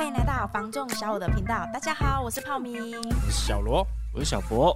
欢迎来到房仲小五的频道。大家好，我是泡米，我是小罗，我是小博，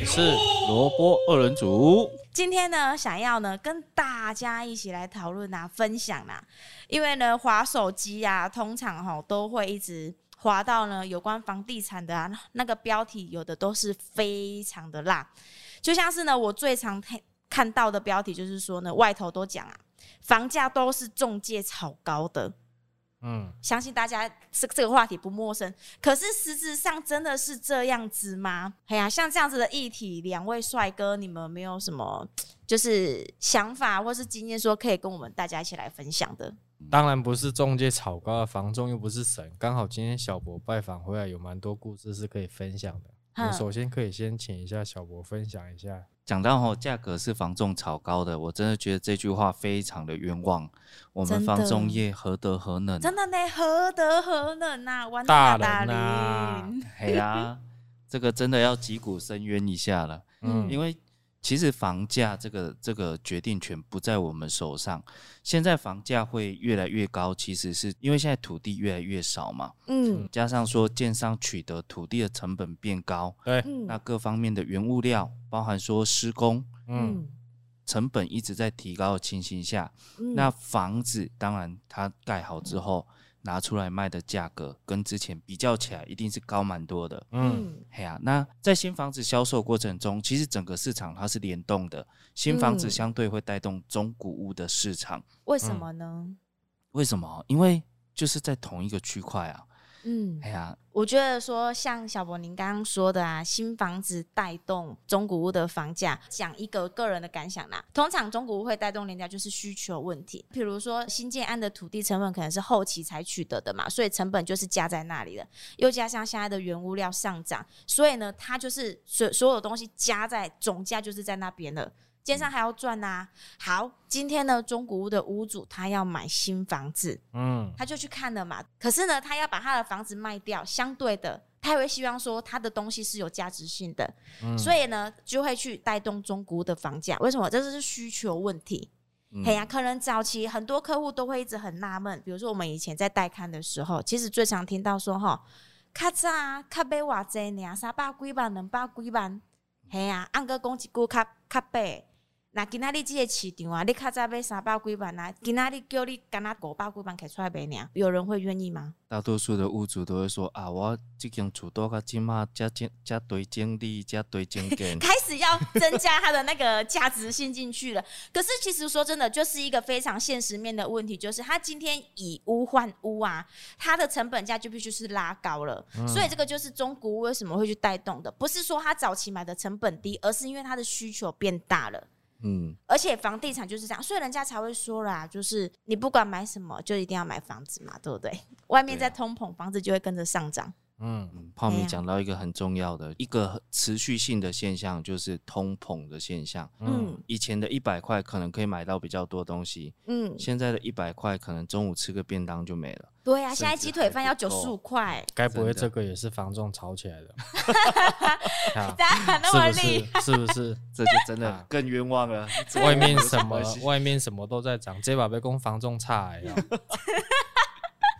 我是萝卜二人组。今天呢，想要呢跟大家一起来讨论啊，分享啊，因为呢，滑手机啊，通常哈都会一直滑到呢有关房地产的啊，那个标题有的都是非常的辣，就像是呢，我最常看看到的标题就是说呢，外头都讲啊，房价都是中介炒高的。嗯，相信大家这这个话题不陌生，可是实质上真的是这样子吗？哎呀，像这样子的议题，两位帅哥，你们没有什么就是想法或是经验，说可以跟我们大家一起来分享的？当然不是中介炒高的，房仲又不是神，刚好今天小博拜访回来，有蛮多故事是可以分享的。我首先可以先请一下小博分享一下。讲到吼，价格是房仲炒高的，我真的觉得这句话非常的冤枉。我们房仲业何德何能？真的呢，何德何能啊？玩大人啊！哎呀，这个真的要击鼓深渊一下了。嗯，因为。其实房价这个这个决定权不在我们手上。现在房价会越来越高，其实是因为现在土地越来越少嘛。嗯，加上说建商取得土地的成本变高，对，那各方面的原物料，包含说施工，嗯，成本一直在提高的情形下，那房子当然它盖好之后。拿出来卖的价格跟之前比较起来，一定是高蛮多的。嗯，嘿呀、啊，那在新房子销售过程中，其实整个市场它是联动的，新房子相对会带动中古屋的市场。为什么呢？为什么？因为就是在同一个区块啊。嗯，哎呀，我觉得说像小博您刚刚说的啊，新房子带动中古屋的房价，讲一个个人的感想啦。通常中古屋会带动人家就是需求问题，比如说新建案的土地成本可能是后期才取得的嘛，所以成本就是加在那里了，又加上现在的原物料上涨，所以呢，它就是所所有东西加在总价就是在那边了。奸商还要赚呐、啊！好，今天呢，中古屋的屋主他要买新房子，嗯，他就去看了嘛。可是呢，他要把他的房子卖掉，相对的，他也会希望说他的东西是有价值性的，嗯，所以呢，就会去带动中古屋的房价。为什么？这是需求问题。嘿呀、嗯，可能早期很多客户都会一直很纳闷，比如说我们以前在带看的时候，其实最常听到说哈，卡扎卡贝瓦贼呢，三百几万，两百几万，嘿呀，按个公积股卡卡贝。那今仔日这个市场啊，你较早买三百几万啊，今仔日叫你干那五百几万开出来卖呢？有人会愿意吗？大多数的屋主都会说啊，我这间厝多个即嘛，加加加堆精力，加堆精干，开始要增加它的那个价值性进去了。可是其实说真的，就是一个非常现实面的问题，就是他今天以屋换屋啊，它的成本价就必须是拉高了。嗯、所以这个就是中古屋为什么会去带动的，不是说他早期买的成本低，而是因为他的需求变大了。嗯，而且房地产就是这样，所以人家才会说啦，就是你不管买什么，就一定要买房子嘛，对不对？外面在通膨，房子就会跟着上涨。嗯，泡米讲到一个很重要的一个持续性的现象，就是通膨的现象。嗯，以前的一百块可能可以买到比较多东西，嗯，现在的一百块可能中午吃个便当就没了。对呀、啊，现在鸡腿饭要九十五块，该不会这个也是房仲炒起来的？咋那么厉害？是不是？这就真的更冤枉了。外面什么？外面什么都在涨，这把被供房仲差呀。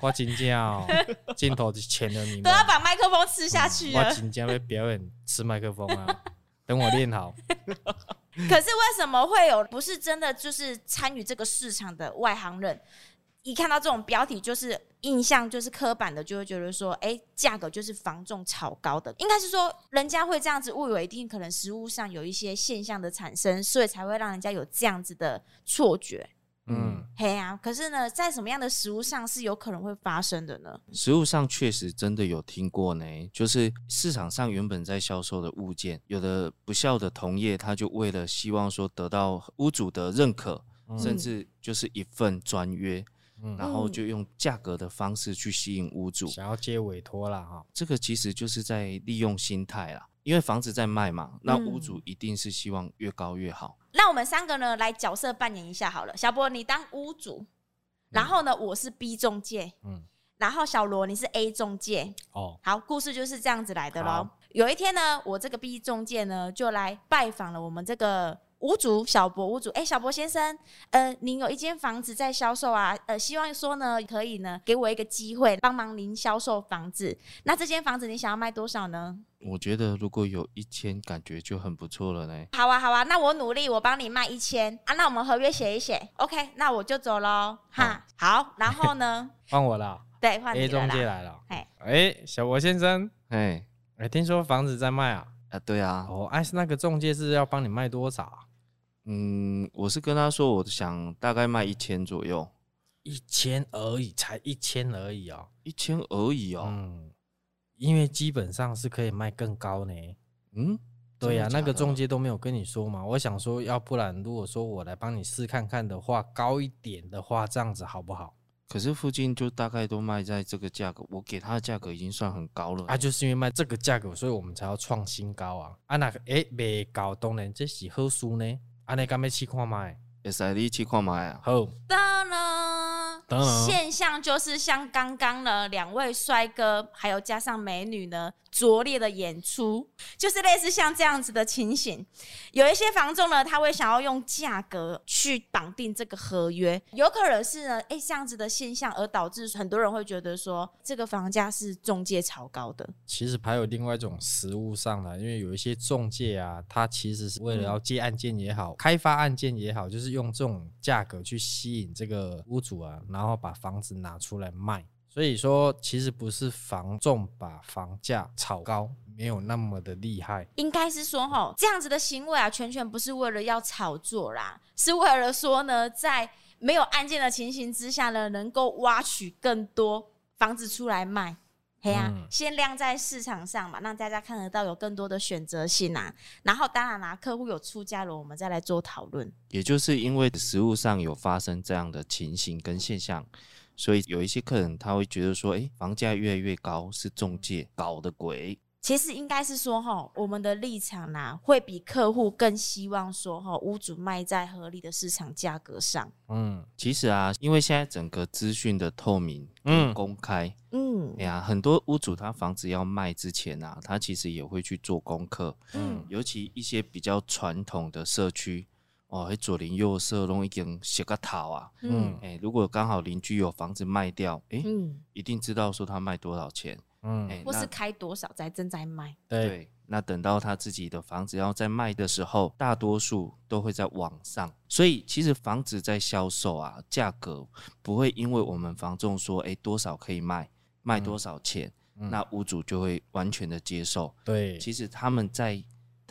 我真正哦，镜头就欠了你们，都要把麦克风吃下去了。我真正要表演吃麦克风啊！等我练好。可是为什么会有不是真的就是参与这个市场的外行人，一看到这种标题，就是印象就是刻板的，就会觉得说，哎、欸，价格就是房重炒高的。应该是说，人家会这样子误以为一定可能实物上有一些现象的产生，所以才会让人家有这样子的错觉。嗯，嘿啊，可是呢，在什么样的食物上是有可能会发生的呢？食物上确实真的有听过呢，就是市场上原本在销售的物件，有的不孝的同业，他就为了希望说得到屋主的认可，嗯、甚至就是一份专约，嗯、然后就用价格的方式去吸引屋主，想要接委托啦哈。这个其实就是在利用心态啦，因为房子在卖嘛，那屋主一定是希望越高越好。那我们三个呢，来角色扮演一下好了。小波，你当屋主，然后呢，我是 B 中介，嗯，然后小罗你是 A 中介。哦，好，故事就是这样子来的喽。有一天呢，我这个 B 中介呢，就来拜访了我们这个屋主小博屋主，哎、欸，小博先生，呃，您有一间房子在销售啊，呃，希望说呢，可以呢，给我一个机会，帮忙您销售房子。那这间房子你想要卖多少呢？我觉得如果有一千，感觉就很不错了呢。好啊，好啊，那我努力，我帮你卖一千啊。那我们合约写一写，OK，那我就走喽。哈，好，然后呢？换我了。对，换中介来了。哎，哎，小博先生，哎，哎，听说房子在卖啊？啊，对啊。哦，哎，那个中介是要帮你卖多少啊？嗯，我是跟他说，我想大概卖一千左右。一千而已，才一千而已哦。一千而已哦。嗯。因为基本上是可以卖更高呢。嗯，对呀、啊，那个中介都没有跟你说嘛。我想说，要不然如果说我来帮你试看看的话，高一点的话，这样子好不好？可是附近就大概都卖在这个价格，我给他的价格已经算很高了。啊，就是因为卖这个价格，所以我们才要创新高啊。啊，那个哎，没搞当然这是好书呢。啊，你敢要试看卖？会使你试看卖啊。好。当然。现象就是像刚刚呢，两位帅哥还有加上美女呢，拙劣的演出，就是类似像这样子的情形。有一些房仲呢，他会想要用价格去绑定这个合约，有可能是呢，哎，这样子的现象而导致很多人会觉得说，这个房价是中介炒高的。其实还有另外一种实物上的，因为有一些中介啊，他其实是为了要接案件也好，开发案件也好，就是用这种价格去吸引这个屋主啊。然后把房子拿出来卖，所以说其实不是房仲把房价炒高，没有那么的厉害。应该是说吼，这样子的行为啊，全全不是为了要炒作啦，是为了说呢，在没有案件的情形之下呢，能够挖取更多房子出来卖。嘿呀、啊，嗯、先晾在市场上嘛，让大家看得到有更多的选择性啊。然后当然啦、啊，客户有出价了，我们再来做讨论。也就是因为实物上有发生这样的情形跟现象，所以有一些客人他会觉得说，诶，房价越来越高，是中介搞的鬼。其实应该是说哈，我们的立场呢、啊，会比客户更希望说哈，屋主卖在合理的市场价格上。嗯，其实啊，因为现在整个资讯的透明、嗯，公开，嗯，哎呀，很多屋主他房子要卖之前啊，他其实也会去做功课。嗯，尤其一些比较传统的社区，哦，左邻右舍都已经写个套啊。嗯，哎，如果刚好邻居有房子卖掉，哎，嗯，一定知道说他卖多少钱。嗯，或是开多少在正在卖？对，那等到他自己的房子要在卖的时候，大多数都会在网上。所以其实房子在销售啊，价格不会因为我们房仲说，哎，多少可以卖，卖多少钱，嗯、那屋主就会完全的接受。对，其实他们在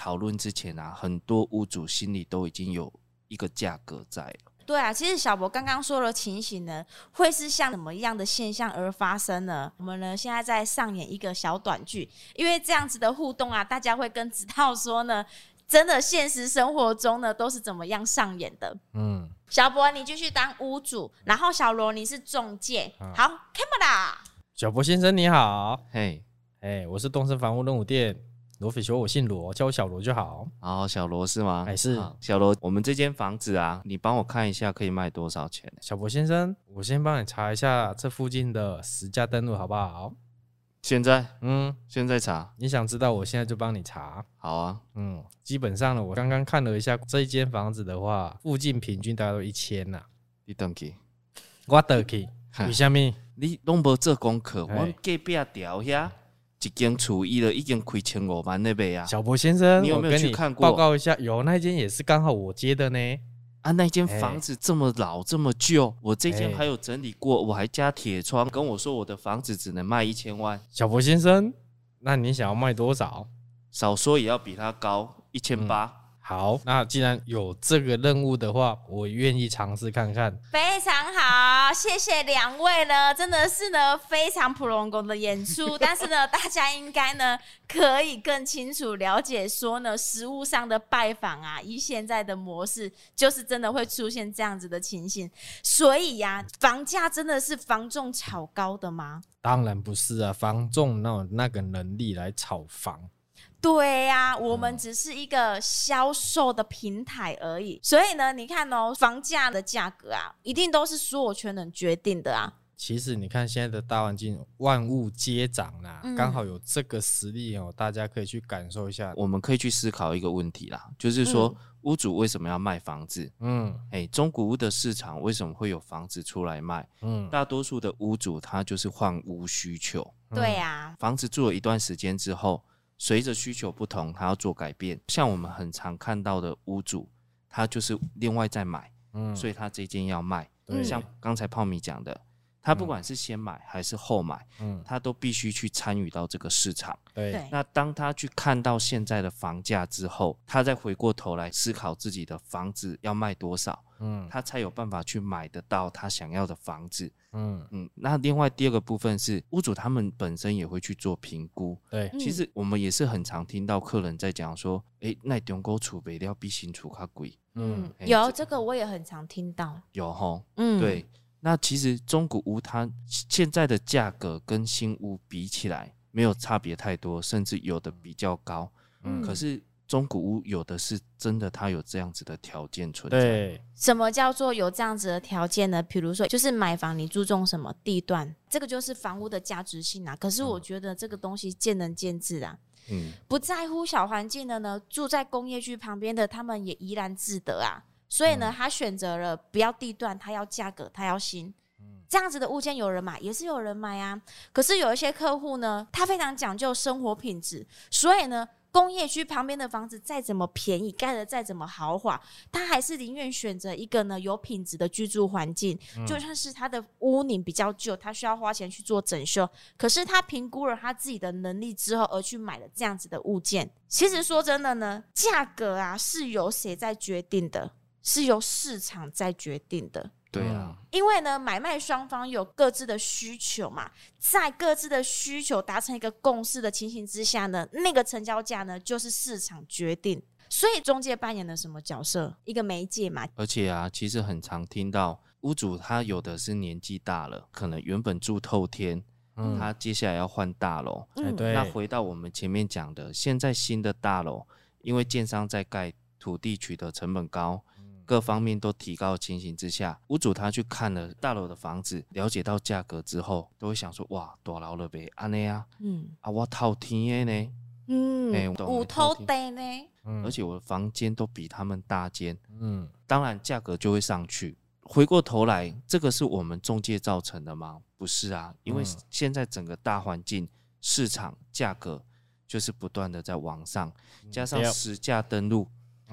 讨论之前啊，很多屋主心里都已经有一个价格在了。对啊，其实小博刚刚说的情形呢，会是像什么样的现象而发生呢？我们呢现在在上演一个小短剧，因为这样子的互动啊，大家会更知道说呢，真的现实生活中呢都是怎么样上演的。嗯，小博你继续当屋主，然后小罗你是中介。好，好，camera。小博先生你好，嘿，哎，我是东森房屋任务店。罗斐说：“我姓罗，叫我小罗就好。”哦，小罗是吗？还是小罗？我们这间房子啊，你帮我看一下，可以卖多少钱？小博先生，我先帮你查一下这附近的实价登录，好不好？现在，嗯，现在查。你想知道，我现在就帮你查。好啊，嗯，基本上呢，我刚刚看了一下这一间房子的话，附近平均大概都一千呐。你等去，我等去。为什么？你拢无做功课，我隔壁调遐。一间厨艺了，已经亏千五万那边啊！小博先生，你有没有去看过？报告一下，有那间也是刚好我接的呢。啊，那间房子这么老，欸、这么旧，我这间还有整理过，欸、我还加铁窗，跟我说我的房子只能卖一千万。小博先生，那你想要卖多少？少说也要比他高一千八。嗯好，那既然有这个任务的话，我愿意尝试看看。非常好，谢谢两位呢，真的是呢非常普龙宫的演出。但是呢，大家应该呢可以更清楚了解说呢，实物上的拜访啊，以现在的模式，就是真的会出现这样子的情形。所以呀、啊，房价真的是房仲炒高的吗？当然不是啊，房仲那那个能力来炒房。对呀、啊，我们只是一个销售的平台而已，所以呢，你看哦，房价的价格啊，一定都是所有权人决定的啊。其实你看现在的大环境，万物皆涨啦，嗯、刚好有这个实力哦，大家可以去感受一下。我们可以去思考一个问题啦，就是说，屋主为什么要卖房子？嗯，哎，中古屋的市场为什么会有房子出来卖？嗯，大多数的屋主他就是换屋需求。对呀，房子住了一段时间之后，随着需求不同，他要做改变。像我们很常看到的屋主，他就是另外再买，嗯，所以他这间要卖。对像刚才泡米讲的。他不管是先买还是后买，嗯，他都必须去参与到这个市场。对，那当他去看到现在的房价之后，他再回过头来思考自己的房子要卖多少，嗯，他才有办法去买得到他想要的房子。嗯嗯，那另外第二个部分是屋主他们本身也会去做评估。对，其实我们也是很常听到客人在讲说，哎，那中古厝卖了比新储卡贵。嗯，有这个我也很常听到。有吼，嗯，对。那其实中古屋它现在的价格跟新屋比起来没有差别太多，甚至有的比较高。嗯，可是中古屋有的是真的，它有这样子的条件存在。对，什么叫做有这样子的条件呢？比如说，就是买房你注重什么地段，这个就是房屋的价值性啊。可是我觉得这个东西见仁见智啊。嗯，不在乎小环境的呢，住在工业区旁边的，他们也怡然自得啊。所以呢，嗯、他选择了不要地段，他要价格，他要新。这样子的物件有人买，也是有人买啊。可是有一些客户呢，他非常讲究生活品质，所以呢，工业区旁边的房子再怎么便宜，盖得再怎么豪华，他还是宁愿选择一个呢有品质的居住环境。嗯、就算是他的屋龄比较旧，他需要花钱去做整修，可是他评估了他自己的能力之后，而去买了这样子的物件。其实说真的呢，价格啊是由谁在决定的？是由市场在决定的，对啊，因为呢，买卖双方有各自的需求嘛，在各自的需求达成一个共识的情形之下呢，那个成交价呢就是市场决定。所以中介扮演了什么角色？一个媒介嘛。而且啊，其实很常听到屋主他有的是年纪大了，可能原本住透天，嗯，他接下来要换大楼，嗯，那回到我们前面讲的，现在新的大楼，因为建商在盖，土地取得成本高。各方面都提高的情形之下，屋主他去看了大楼的房子，了解到价格之后，都会想说：哇，大楼了呗，安内啊，嗯，啊，我套天的呢，嗯，欸、有透地呢，而且我的房间都比他们大间，嗯，当然价格就会上去。回过头来，这个是我们中介造成的吗？不是啊，因为现在整个大环境市场价格就是不断的在往上，加上实价登录。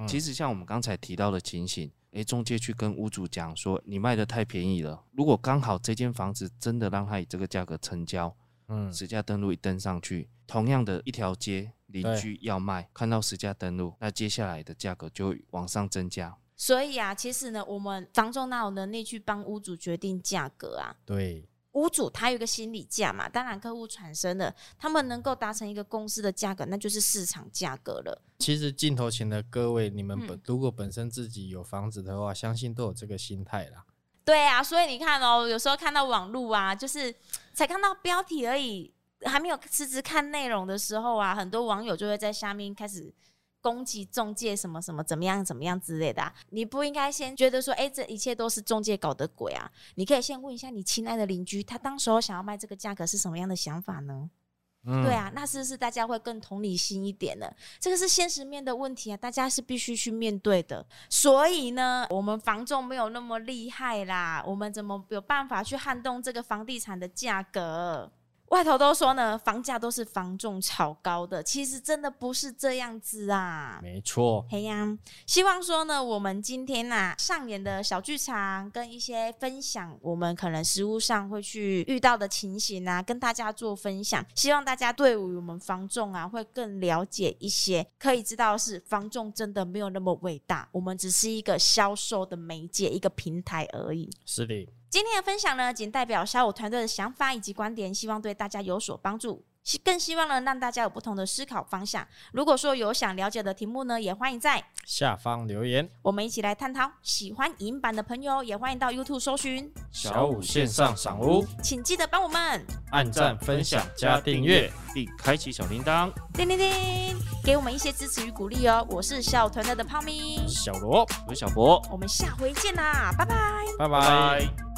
其实像我们刚才提到的情形，诶，中介去跟屋主讲说，你卖的太便宜了。如果刚好这间房子真的让他以这个价格成交，嗯，实价登录一登上去，同样的一条街邻居要卖，看到实价登录，那接下来的价格就会往上增加。所以啊，其实呢，我们房仲哪有能力去帮屋主决定价格啊？对。屋主他有一个心理价嘛，当然客户产生的，他们能够达成一个公司的价格，那就是市场价格了。其实镜头前的各位，你们本、嗯、如果本身自己有房子的话，相信都有这个心态啦。对啊，所以你看哦，有时候看到网络啊，就是才看到标题而已，还没有实质看内容的时候啊，很多网友就会在下面开始。攻击中介什么什么怎么样怎么样之类的、啊，你不应该先觉得说，哎、欸，这一切都是中介搞的鬼啊！你可以先问一下你亲爱的邻居，他当时候想要卖这个价格是什么样的想法呢？嗯、对啊，那是不是大家会更同理心一点呢？这个是现实面的问题啊，大家是必须去面对的。所以呢，我们房仲没有那么厉害啦，我们怎么有办法去撼动这个房地产的价格？外头都说呢，房价都是房仲炒高的，其实真的不是这样子啊。没错，嘿呀，希望说呢，我们今天呐、啊、上演的小剧场跟一些分享，我们可能实物上会去遇到的情形啊，跟大家做分享。希望大家对于我们房仲啊会更了解一些，可以知道是房仲真的没有那么伟大，我们只是一个销售的媒介，一个平台而已。是的。今天的分享呢，仅代表小五团队的想法以及观点，希望对大家有所帮助。希更希望呢，让大家有不同的思考方向。如果说有想了解的题目呢，也欢迎在下方留言，我们一起来探讨。喜欢影音版的朋友，也欢迎到 YouTube 搜寻小五线上赏屋，请记得帮我们按赞、分享、加订阅，并开启小铃铛，叮叮叮，给我们一些支持与鼓励哦。我是小武团队的泡咪，小罗，我是小博，我们下回见啦，拜拜，拜拜。